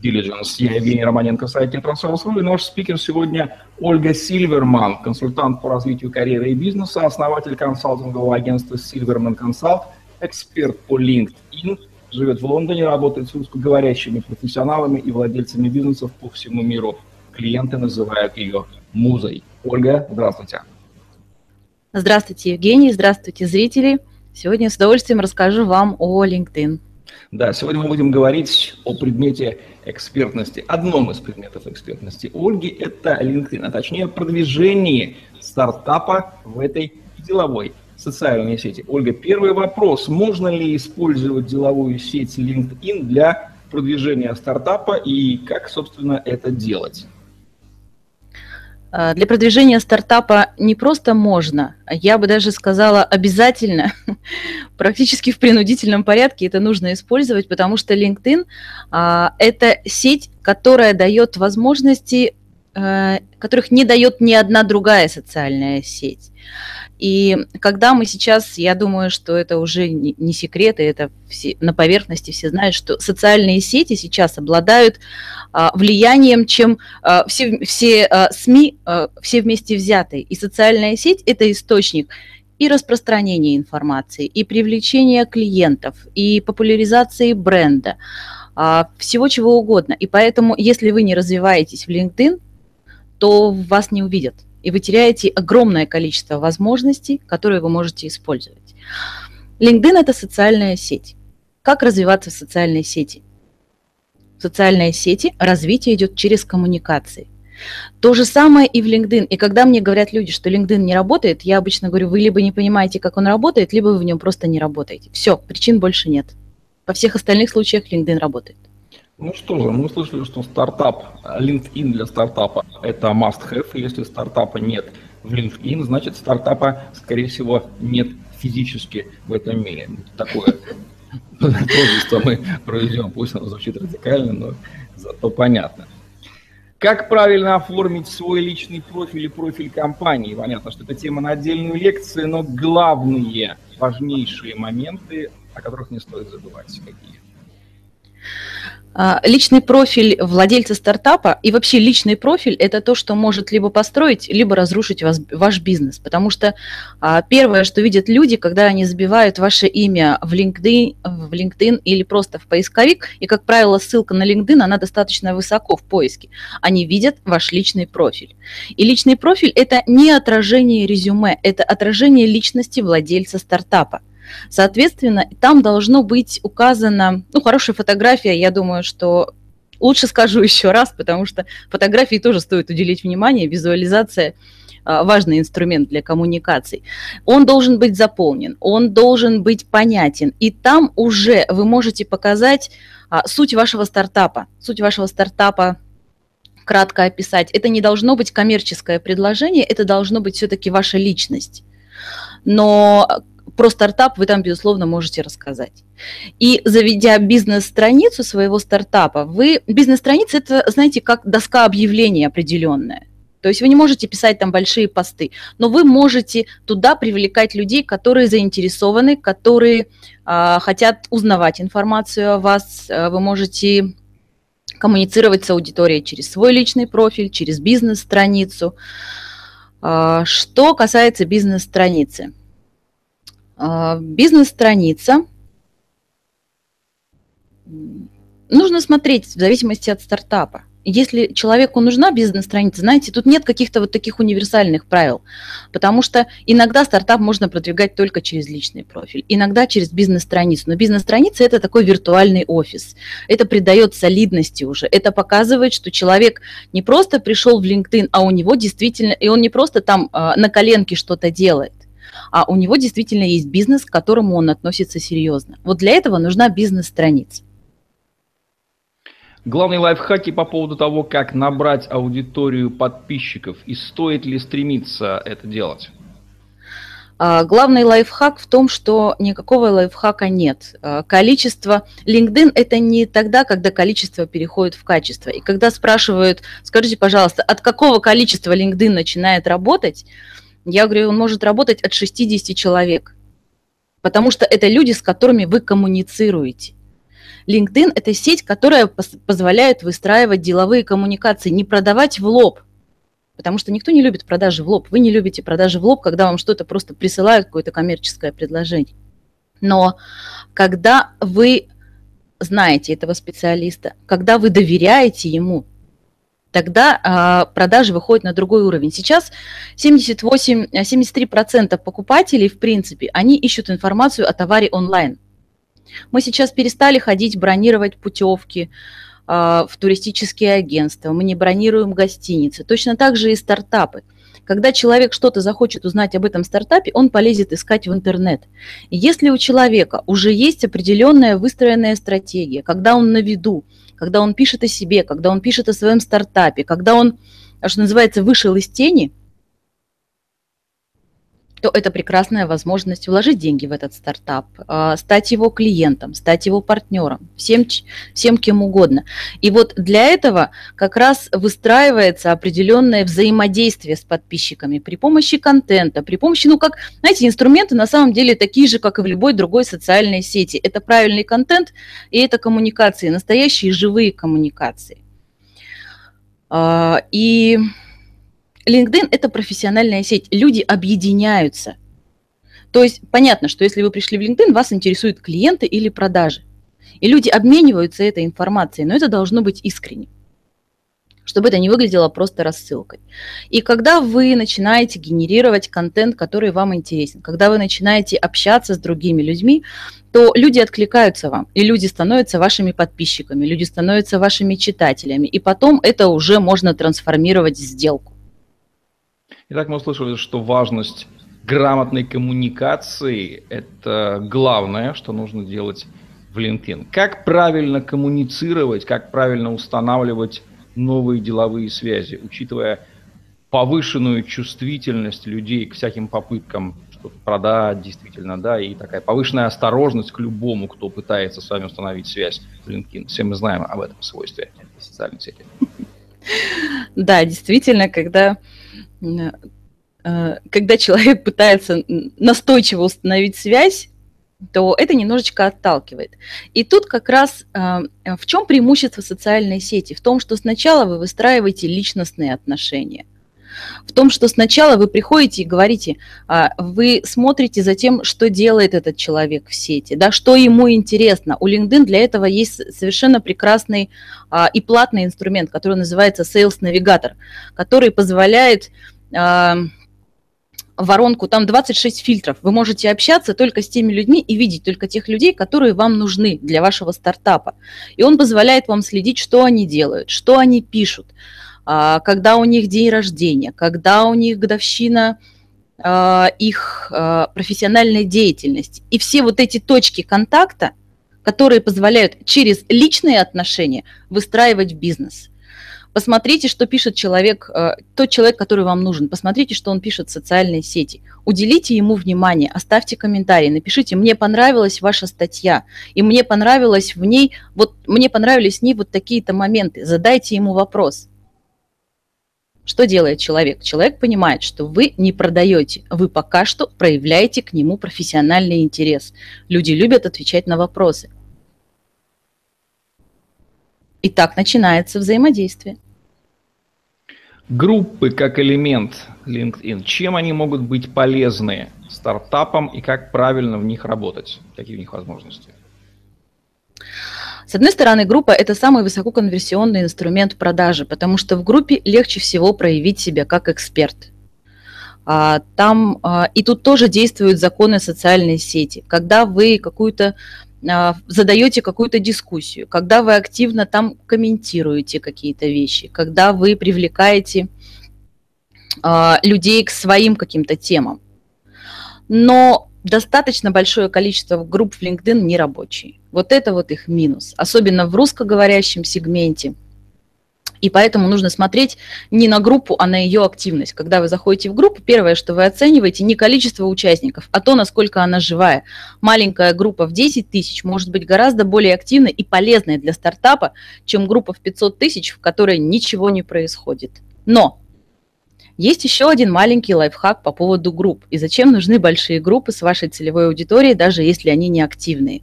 Diligence. Я Евгений Романенко, сайт Трансферс.ру, и наш спикер сегодня Ольга Сильверман, консультант по развитию карьеры и бизнеса, основатель консалтингового агентства Silverman Consult, эксперт по LinkedIn, живет в Лондоне, работает с русскоговорящими профессионалами и владельцами бизнесов по всему миру. Клиенты называют ее музой. Ольга, здравствуйте. Здравствуйте, Евгений, здравствуйте, зрители. Сегодня с удовольствием расскажу вам о LinkedIn. Да, сегодня мы будем говорить о предмете экспертности, одном из предметов экспертности Ольги, это LinkedIn, а точнее продвижение стартапа в этой деловой социальной сети. Ольга, первый вопрос. Можно ли использовать деловую сеть LinkedIn для продвижения стартапа и как, собственно, это делать? А, для продвижения стартапа не просто можно, я бы даже сказала обязательно, практически в принудительном порядке это нужно использовать, потому что LinkedIn а, – это сеть, которая дает возможности, которых не дает ни одна другая социальная сеть. И когда мы сейчас, я думаю, что это уже не секрет, и это все, на поверхности все знают, что социальные сети сейчас обладают а, влиянием, чем а, все, все а, СМИ, а, все вместе взятые. И социальная сеть – это источник и распространения информации, и привлечения клиентов, и популяризации бренда, а, всего чего угодно. И поэтому, если вы не развиваетесь в LinkedIn, то вас не увидят и вы теряете огромное количество возможностей, которые вы можете использовать. LinkedIn – это социальная сеть. Как развиваться в социальной сети? В социальной сети развитие идет через коммуникации. То же самое и в LinkedIn. И когда мне говорят люди, что LinkedIn не работает, я обычно говорю, вы либо не понимаете, как он работает, либо вы в нем просто не работаете. Все, причин больше нет. Во всех остальных случаях LinkedIn работает. Ну что же, мы слышали, что стартап, LinkedIn для стартапа – это must-have. Если стартапа нет в LinkedIn, значит стартапа, скорее всего, нет физически в этом мире. Такое творчество мы проведем. Пусть оно звучит радикально, но зато понятно. Как правильно оформить свой личный профиль и профиль компании? Понятно, что это тема на отдельную лекцию, но главные, важнейшие моменты, о которых не стоит забывать, какие? А, личный профиль владельца стартапа и вообще личный профиль – это то, что может либо построить, либо разрушить вас, ваш бизнес. Потому что а, первое, что видят люди, когда они забивают ваше имя в LinkedIn, в LinkedIn или просто в поисковик, и, как правило, ссылка на LinkedIn, она достаточно высоко в поиске, они видят ваш личный профиль. И личный профиль – это не отражение резюме, это отражение личности владельца стартапа. Соответственно, там должно быть указана, ну, хорошая фотография, я думаю, что лучше скажу еще раз, потому что фотографии тоже стоит уделить внимание, визуализация а, важный инструмент для коммуникаций. Он должен быть заполнен, он должен быть понятен, и там уже вы можете показать а, суть вашего стартапа, суть вашего стартапа кратко описать. Это не должно быть коммерческое предложение, это должно быть все-таки ваша личность. Но про стартап вы там, безусловно, можете рассказать. И заведя бизнес-страницу своего стартапа, вы... Бизнес-страница – это, знаете, как доска объявлений определенная. То есть вы не можете писать там большие посты, но вы можете туда привлекать людей, которые заинтересованы, которые э, хотят узнавать информацию о вас. Вы можете коммуницировать с аудиторией через свой личный профиль, через бизнес-страницу. Э, что касается бизнес-страницы – а, бизнес-страница. Нужно смотреть в зависимости от стартапа. Если человеку нужна бизнес-страница, знаете, тут нет каких-то вот таких универсальных правил, потому что иногда стартап можно продвигать только через личный профиль, иногда через бизнес-страницу. Но бизнес-страница – это такой виртуальный офис. Это придает солидности уже. Это показывает, что человек не просто пришел в LinkedIn, а у него действительно, и он не просто там э, на коленке что-то делает, а у него действительно есть бизнес, к которому он относится серьезно. Вот для этого нужна бизнес-страница. Главные лайфхаки по поводу того, как набрать аудиторию подписчиков и стоит ли стремиться это делать? А, главный лайфхак в том, что никакого лайфхака нет. А, количество... LinkedIn – это не тогда, когда количество переходит в качество. И когда спрашивают, скажите, пожалуйста, от какого количества LinkedIn начинает работать, я говорю, он может работать от 60 человек, потому что это люди, с которыми вы коммуницируете. LinkedIn – это сеть, которая позволяет выстраивать деловые коммуникации, не продавать в лоб – Потому что никто не любит продажи в лоб. Вы не любите продажи в лоб, когда вам что-то просто присылают, какое-то коммерческое предложение. Но когда вы знаете этого специалиста, когда вы доверяете ему, тогда а, продажи выходят на другой уровень. Сейчас 78, 73% покупателей, в принципе, они ищут информацию о товаре онлайн. Мы сейчас перестали ходить, бронировать путевки, а, в туристические агентства, мы не бронируем гостиницы. Точно так же и стартапы. Когда человек что-то захочет узнать об этом стартапе, он полезет искать в интернет. Если у человека уже есть определенная выстроенная стратегия, когда он на виду, когда он пишет о себе, когда он пишет о своем стартапе, когда он, что называется, вышел из тени – то это прекрасная возможность вложить деньги в этот стартап, а, стать его клиентом, стать его партнером, всем, всем кем угодно. И вот для этого как раз выстраивается определенное взаимодействие с подписчиками при помощи контента, при помощи, ну как, знаете, инструменты на самом деле такие же, как и в любой другой социальной сети. Это правильный контент и это коммуникации, настоящие живые коммуникации. А, и LinkedIn – это профессиональная сеть. Люди объединяются. То есть понятно, что если вы пришли в LinkedIn, вас интересуют клиенты или продажи. И люди обмениваются этой информацией, но это должно быть искренне, чтобы это не выглядело просто рассылкой. И когда вы начинаете генерировать контент, который вам интересен, когда вы начинаете общаться с другими людьми, то люди откликаются вам, и люди становятся вашими подписчиками, люди становятся вашими читателями, и потом это уже можно трансформировать в сделку. Итак, мы услышали, что важность грамотной коммуникации – это главное, что нужно делать в LinkedIn. Как правильно коммуницировать, как правильно устанавливать новые деловые связи, учитывая повышенную чувствительность людей к всяким попыткам что-то продать действительно, да, и такая повышенная осторожность к любому, кто пытается с вами установить связь в LinkedIn. Все мы знаем об этом свойстве социальной сети. Да, действительно, когда когда человек пытается настойчиво установить связь, то это немножечко отталкивает. И тут как раз э, в чем преимущество социальной сети? В том, что сначала вы выстраиваете личностные отношения. В том, что сначала вы приходите и говорите, а, вы смотрите за тем, что делает этот человек в сети, да, что ему интересно. У LinkedIn для этого есть совершенно прекрасный а, и платный инструмент, который называется Sales Navigator, который позволяет воронку, там 26 фильтров. Вы можете общаться только с теми людьми и видеть только тех людей, которые вам нужны для вашего стартапа. И он позволяет вам следить, что они делают, что они пишут, а, когда у них день рождения, когда у них годовщина а, их профессиональной деятельности. И все вот эти точки контакта, которые позволяют через личные отношения выстраивать бизнес – Посмотрите, что пишет человек, э, тот человек, который вам нужен. Посмотрите, что он пишет в социальной сети. Уделите ему внимание, оставьте комментарий, напишите, мне понравилась ваша статья, и мне понравилось в ней, вот мне понравились в ней вот такие-то моменты. Задайте ему вопрос. Что делает человек? Человек понимает, что вы не продаете, вы пока что проявляете к нему профессиональный интерес. Люди любят отвечать на вопросы. И так начинается взаимодействие. Группы как элемент LinkedIn, чем они могут быть полезны стартапам и как правильно в них работать? Какие у них возможности? С одной стороны, группа – это самый высококонверсионный инструмент продажи, потому что в группе легче всего проявить себя как эксперт. А, там, а, и тут тоже действуют законы социальной сети. Когда вы какую-то задаете какую-то дискуссию, когда вы активно там комментируете какие-то вещи, когда вы привлекаете а, людей к своим каким-то темам. Но достаточно большое количество групп в LinkedIn не рабочие. Вот это вот их минус, особенно в русскоговорящем сегменте. И поэтому нужно смотреть не на группу, а на ее активность. Когда вы заходите в группу, первое, что вы оцениваете, не количество участников, а то, насколько она живая. Маленькая группа в 10 тысяч может быть гораздо более активной и полезной для стартапа, чем группа в 500 тысяч, в которой ничего не происходит. Но есть еще один маленький лайфхак по поводу групп. И зачем нужны большие группы с вашей целевой аудиторией, даже если они не активные.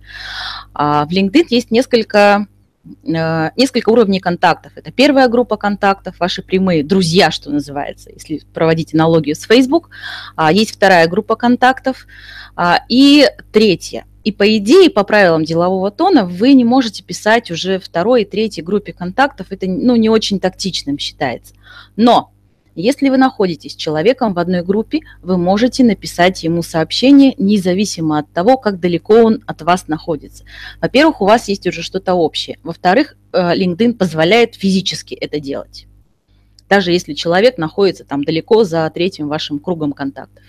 А, в LinkedIn есть несколько несколько уровней контактов. Это первая группа контактов, ваши прямые друзья, что называется, если проводить аналогию с Facebook. А, есть вторая группа контактов. А, и третья. И по идее, по правилам делового тона, вы не можете писать уже второй и третьей группе контактов. Это ну, не очень тактичным считается. Но если вы находитесь с человеком в одной группе, вы можете написать ему сообщение, независимо от того, как далеко он от вас находится. Во-первых, у вас есть уже что-то общее. Во-вторых, э, LinkedIn позволяет физически это делать. Даже если человек находится там далеко за третьим вашим кругом контактов.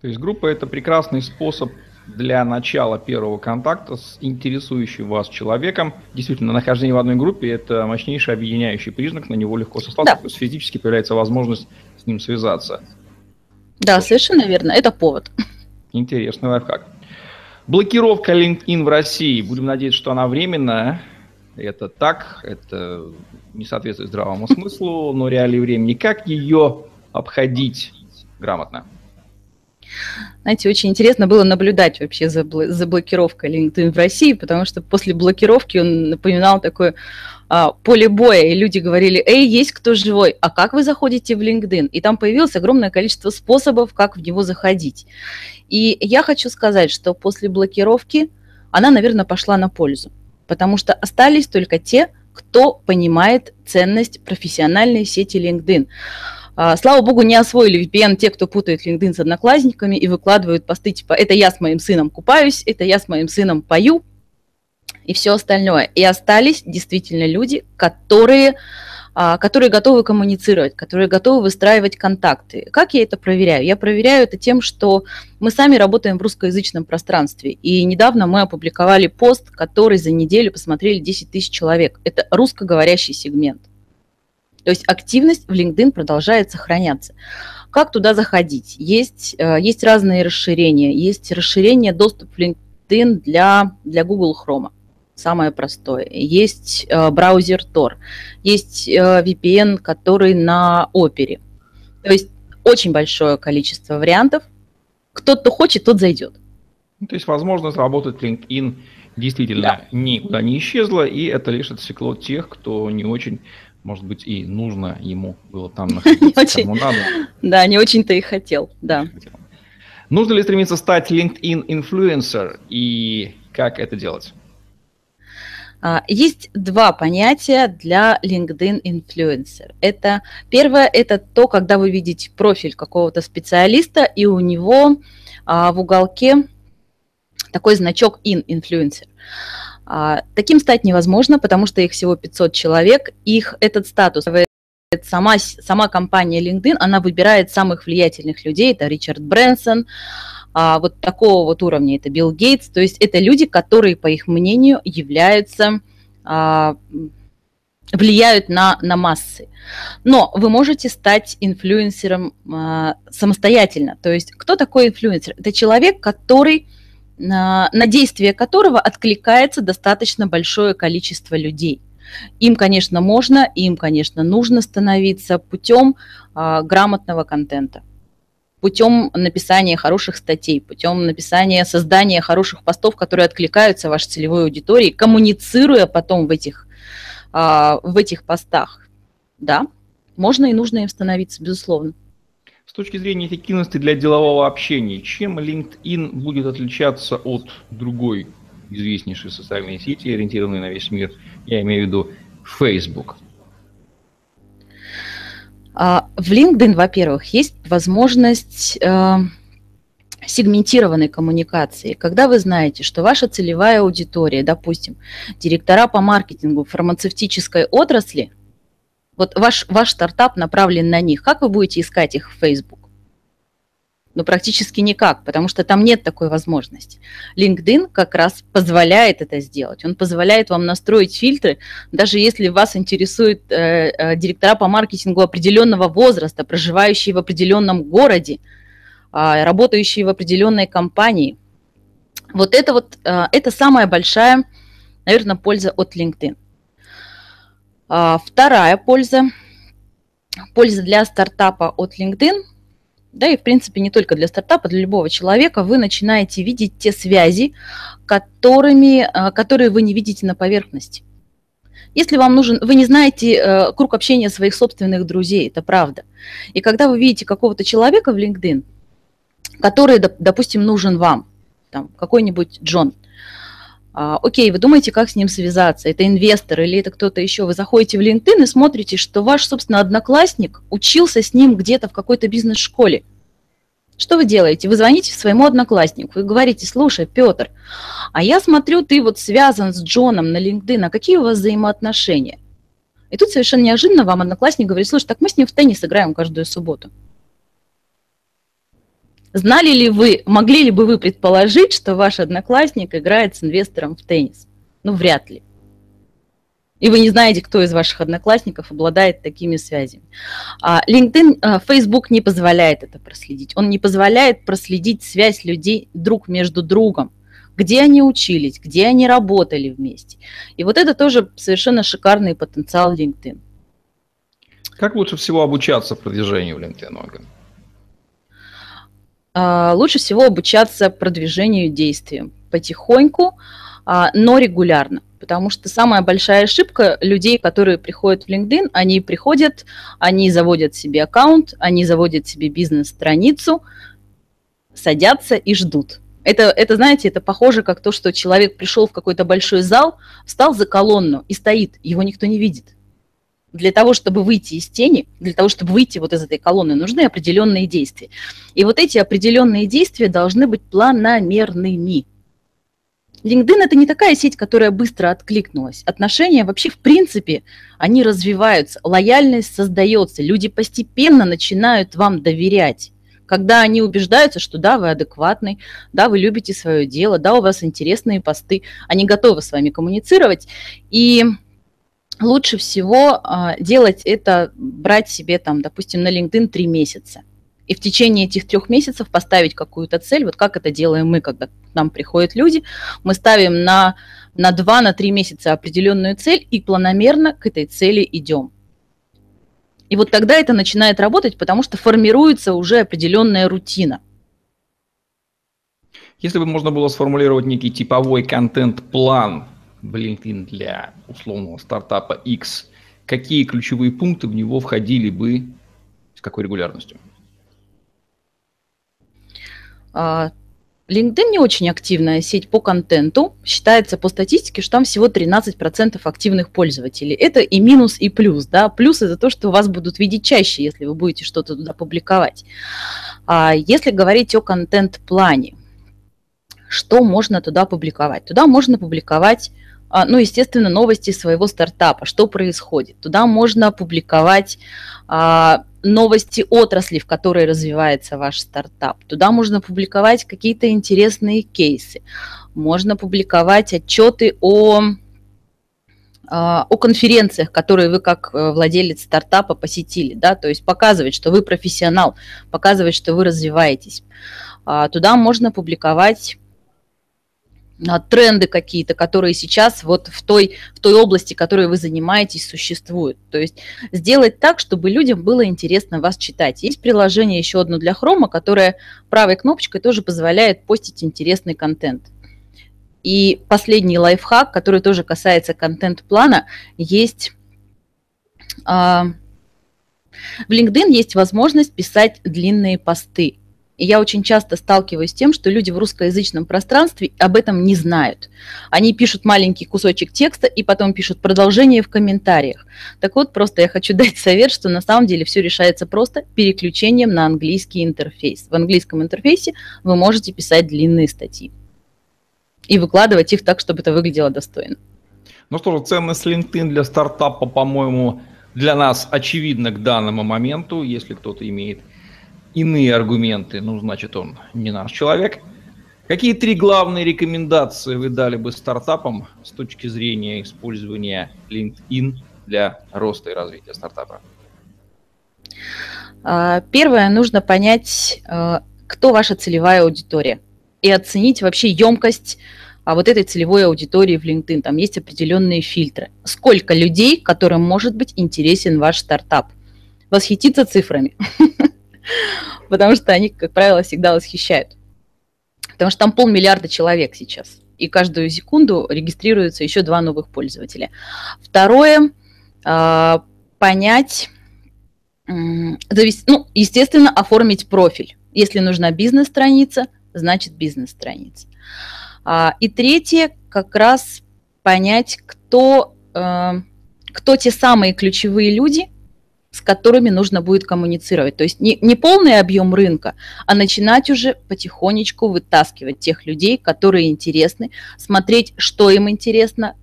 То есть группа это прекрасный способ для начала первого контакта с интересующим вас человеком. Действительно, нахождение в одной группе – это мощнейший объединяющий признак, на него легко сослаться, да. то есть физически появляется возможность с ним связаться. Да, Что? совершенно верно, это повод. Интересный лайфхак. Блокировка LinkedIn в России. Будем надеяться, что она временная. Это так, это не соответствует здравому смыслу, но реалии времени. Как ее обходить грамотно? Знаете, очень интересно было наблюдать вообще за, за блокировкой LinkedIn в России, потому что после блокировки он напоминал такое а, поле боя, и люди говорили, эй, есть кто живой, а как вы заходите в LinkedIn? И там появилось огромное количество способов, как в него заходить. И я хочу сказать, что после блокировки она, наверное, пошла на пользу, потому что остались только те, кто понимает ценность профессиональной сети LinkedIn. А, слава богу, не освоили VPN те, кто путает LinkedIn с одноклассниками и выкладывают посты типа «это я с моим сыном купаюсь», «это я с моим сыном пою» и все остальное. И остались действительно люди, которые а, которые готовы коммуницировать, которые готовы выстраивать контакты. Как я это проверяю? Я проверяю это тем, что мы сами работаем в русскоязычном пространстве. И недавно мы опубликовали пост, который за неделю посмотрели 10 тысяч человек. Это русскоговорящий сегмент. То есть активность в LinkedIn продолжает сохраняться. Как туда заходить? Есть, э, есть разные расширения. Есть расширение доступ в LinkedIn для, для Google Chrome. Самое простое. Есть э, браузер Tor. Есть э, VPN, который на Opera. То есть очень большое количество вариантов. Кто-то хочет, тот зайдет. Ну, то есть возможность работать LinkedIn действительно да. никуда не исчезла, и это лишь отсекло тех, кто не очень может быть, и нужно ему было там находиться, кому надо. Да, не очень-то и хотел, да. Нужно ли стремиться стать LinkedIn инфлюенсер и как это делать? А, есть два понятия для LinkedIn инфлюенсер. Это первое, это то, когда вы видите профиль какого-то специалиста, и у него а, в уголке такой значок in influencer. А, таким стать невозможно, потому что их всего 500 человек. Их этот статус сама, сама компания LinkedIn, она выбирает самых влиятельных людей. Это Ричард Брэнсон, а, вот такого вот уровня, это Билл Гейтс. То есть это люди, которые, по их мнению, являются а, влияют на, на массы. Но вы можете стать инфлюенсером а, самостоятельно. То есть кто такой инфлюенсер? Это человек, который на, действие которого откликается достаточно большое количество людей. Им, конечно, можно, им, конечно, нужно становиться путем а, грамотного контента, путем написания хороших статей, путем написания, создания хороших постов, которые откликаются вашей целевой аудитории, коммуницируя потом в этих, а, в этих постах. Да, можно и нужно им становиться, безусловно. Точки зрения эффективности для делового общения, чем LinkedIn будет отличаться от другой известнейшей социальной сети, ориентированной на весь мир, я имею в виду Facebook? А, в LinkedIn, во-первых, есть возможность э, сегментированной коммуникации. Когда вы знаете, что ваша целевая аудитория, допустим, директора по маркетингу фармацевтической отрасли – вот ваш, ваш стартап направлен на них. Как вы будете искать их в Facebook? Ну, практически никак, потому что там нет такой возможности. LinkedIn как раз позволяет это сделать. Он позволяет вам настроить фильтры, даже если вас интересует э, э, директора по маркетингу определенного возраста, проживающие в определенном городе, э, работающие в определенной компании. Вот это вот, э, это самая большая, наверное, польза от LinkedIn. А, вторая польза, польза для стартапа от LinkedIn – да и в принципе не только для стартапа, для любого человека, вы начинаете видеть те связи, которыми, э, которые вы не видите на поверхности. Если вам нужен, вы не знаете э, круг общения своих собственных друзей, это правда. И когда вы видите какого-то человека в LinkedIn, который, допустим, нужен вам, там, какой-нибудь Джон, а, окей, вы думаете, как с ним связаться? Это инвестор или это кто-то еще? Вы заходите в LinkedIn и смотрите, что ваш, собственно, одноклассник учился с ним где-то в какой-то бизнес-школе. Что вы делаете? Вы звоните своему однокласснику и говорите, слушай, Петр, а я смотрю, ты вот связан с Джоном на LinkedIn, а какие у вас взаимоотношения? И тут совершенно неожиданно вам одноклассник говорит, слушай, так мы с ним в теннис играем каждую субботу. Знали ли вы, могли ли бы вы предположить, что ваш одноклассник играет с инвестором в теннис? Ну, вряд ли. И вы не знаете, кто из ваших одноклассников обладает такими связями. А, LinkedIn, а, Facebook не позволяет это проследить. Он не позволяет проследить связь людей друг между другом где они учились, где они работали вместе. И вот это тоже совершенно шикарный потенциал LinkedIn. Как лучше всего обучаться продвижению в LinkedIn? А, лучше всего обучаться продвижению действиям потихоньку, а, но регулярно. Потому что самая большая ошибка людей, которые приходят в LinkedIn, они приходят, они заводят себе аккаунт, они заводят себе бизнес-страницу, садятся и ждут. Это, это, знаете, это похоже как то, что человек пришел в какой-то большой зал, встал за колонну и стоит, его никто не видит для того, чтобы выйти из тени, для того, чтобы выйти вот из этой колонны, нужны определенные действия. И вот эти определенные действия должны быть планомерными. LinkedIn это не такая сеть, которая быстро откликнулась. Отношения вообще в принципе, они развиваются, лояльность создается, люди постепенно начинают вам доверять. Когда они убеждаются, что да, вы адекватный, да, вы любите свое дело, да, у вас интересные посты, они готовы с вами коммуницировать. И лучше всего а, делать это, брать себе там, допустим, на LinkedIn три месяца. И в течение этих трех месяцев поставить какую-то цель, вот как это делаем мы, когда к нам приходят люди, мы ставим на, на два, на три месяца определенную цель и планомерно к этой цели идем. И вот тогда это начинает работать, потому что формируется уже определенная рутина. Если бы можно было сформулировать некий типовой контент-план в LinkedIn для условного стартапа X, какие ключевые пункты в него входили бы, с какой регулярностью? А, LinkedIn не очень активная сеть по контенту. Считается по статистике, что там всего 13% активных пользователей. Это и минус, и плюс. Да? Плюс это то, что вас будут видеть чаще, если вы будете что-то туда публиковать. А если говорить о контент-плане, что можно туда публиковать? Туда можно публиковать ну, естественно, новости своего стартапа, что происходит. Туда можно публиковать а, новости отрасли, в которой развивается ваш стартап. Туда можно публиковать какие-то интересные кейсы. Можно публиковать отчеты о, а, о конференциях, которые вы как э, владелец стартапа посетили, да, то есть показывать, что вы профессионал, показывать, что вы развиваетесь. Туда можно публиковать а, тренды какие-то, которые сейчас вот в той, в той области, которой вы занимаетесь, существуют. То есть сделать так, чтобы людям было интересно вас читать. Есть приложение еще одно для Хрома, которое правой кнопочкой тоже позволяет постить интересный контент. И последний лайфхак, который тоже касается контент-плана, есть... А, в LinkedIn есть возможность писать длинные посты. И я очень часто сталкиваюсь с тем, что люди в русскоязычном пространстве об этом не знают. Они пишут маленький кусочек текста и потом пишут продолжение в комментариях. Так вот, просто я хочу дать совет, что на самом деле все решается просто переключением на английский интерфейс. В английском интерфейсе вы можете писать длинные статьи и выкладывать их так, чтобы это выглядело достойно. Ну что же, ценность LinkedIn для стартапа, по-моему, для нас очевидна к данному моменту. Если кто-то имеет иные аргументы, ну, значит, он не наш человек. Какие три главные рекомендации вы дали бы стартапам с точки зрения использования LinkedIn для роста и развития стартапа? А, первое, нужно понять, э, кто ваша целевая аудитория и оценить вообще емкость а вот этой целевой аудитории в LinkedIn. Там есть определенные фильтры. Сколько людей, которым может быть интересен ваш стартап? Восхититься цифрами, потому что они, как правило, всегда восхищают. Потому что там полмиллиарда человек сейчас, и каждую секунду регистрируются еще два новых пользователя. Второе, а, понять, ну, естественно, оформить профиль. Если нужна бизнес-страница, значит бизнес-страница. А, и третье, как раз понять, кто, э, кто те самые ключевые люди, с которыми нужно будет коммуницировать. То есть не, не полный объем рынка, а начинать уже потихонечку вытаскивать тех людей, которые интересны, смотреть, что им интересно,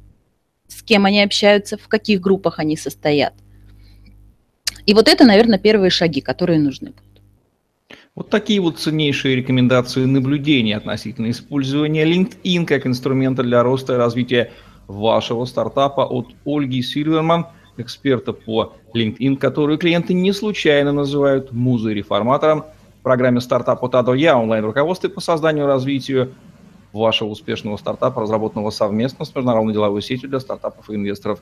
с кем они общаются, в каких группах они состоят. И вот это, наверное, первые шаги, которые нужны будут. Вот такие вот ценнейшие рекомендации наблюдения относительно использования LinkedIn как инструмента для роста и развития вашего стартапа от Ольги Сильверман, эксперта по LinkedIn, которую клиенты не случайно называют музой-реформатором в программе «Стартап от Я» онлайн-руководстве по созданию и развитию вашего успешного стартапа, разработанного совместно с международной деловой сетью для стартапов и инвесторов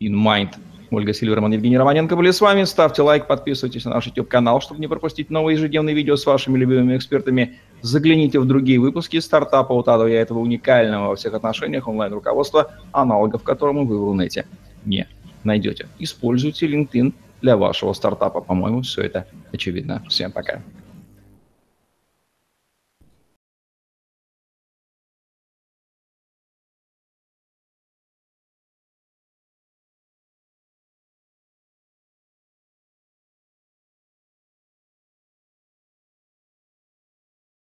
InMind. Ольга Сильверман, Евгений Романенко были с вами. Ставьте лайк, подписывайтесь на наш YouTube-канал, чтобы не пропустить новые ежедневные видео с вашими любимыми экспертами. Загляните в другие выпуски стартапа от я этого уникального во всех отношениях онлайн-руководства, аналогов которому вы в Рунете не найдете. Используйте LinkedIn для вашего стартапа. По-моему, все это очевидно. Всем пока.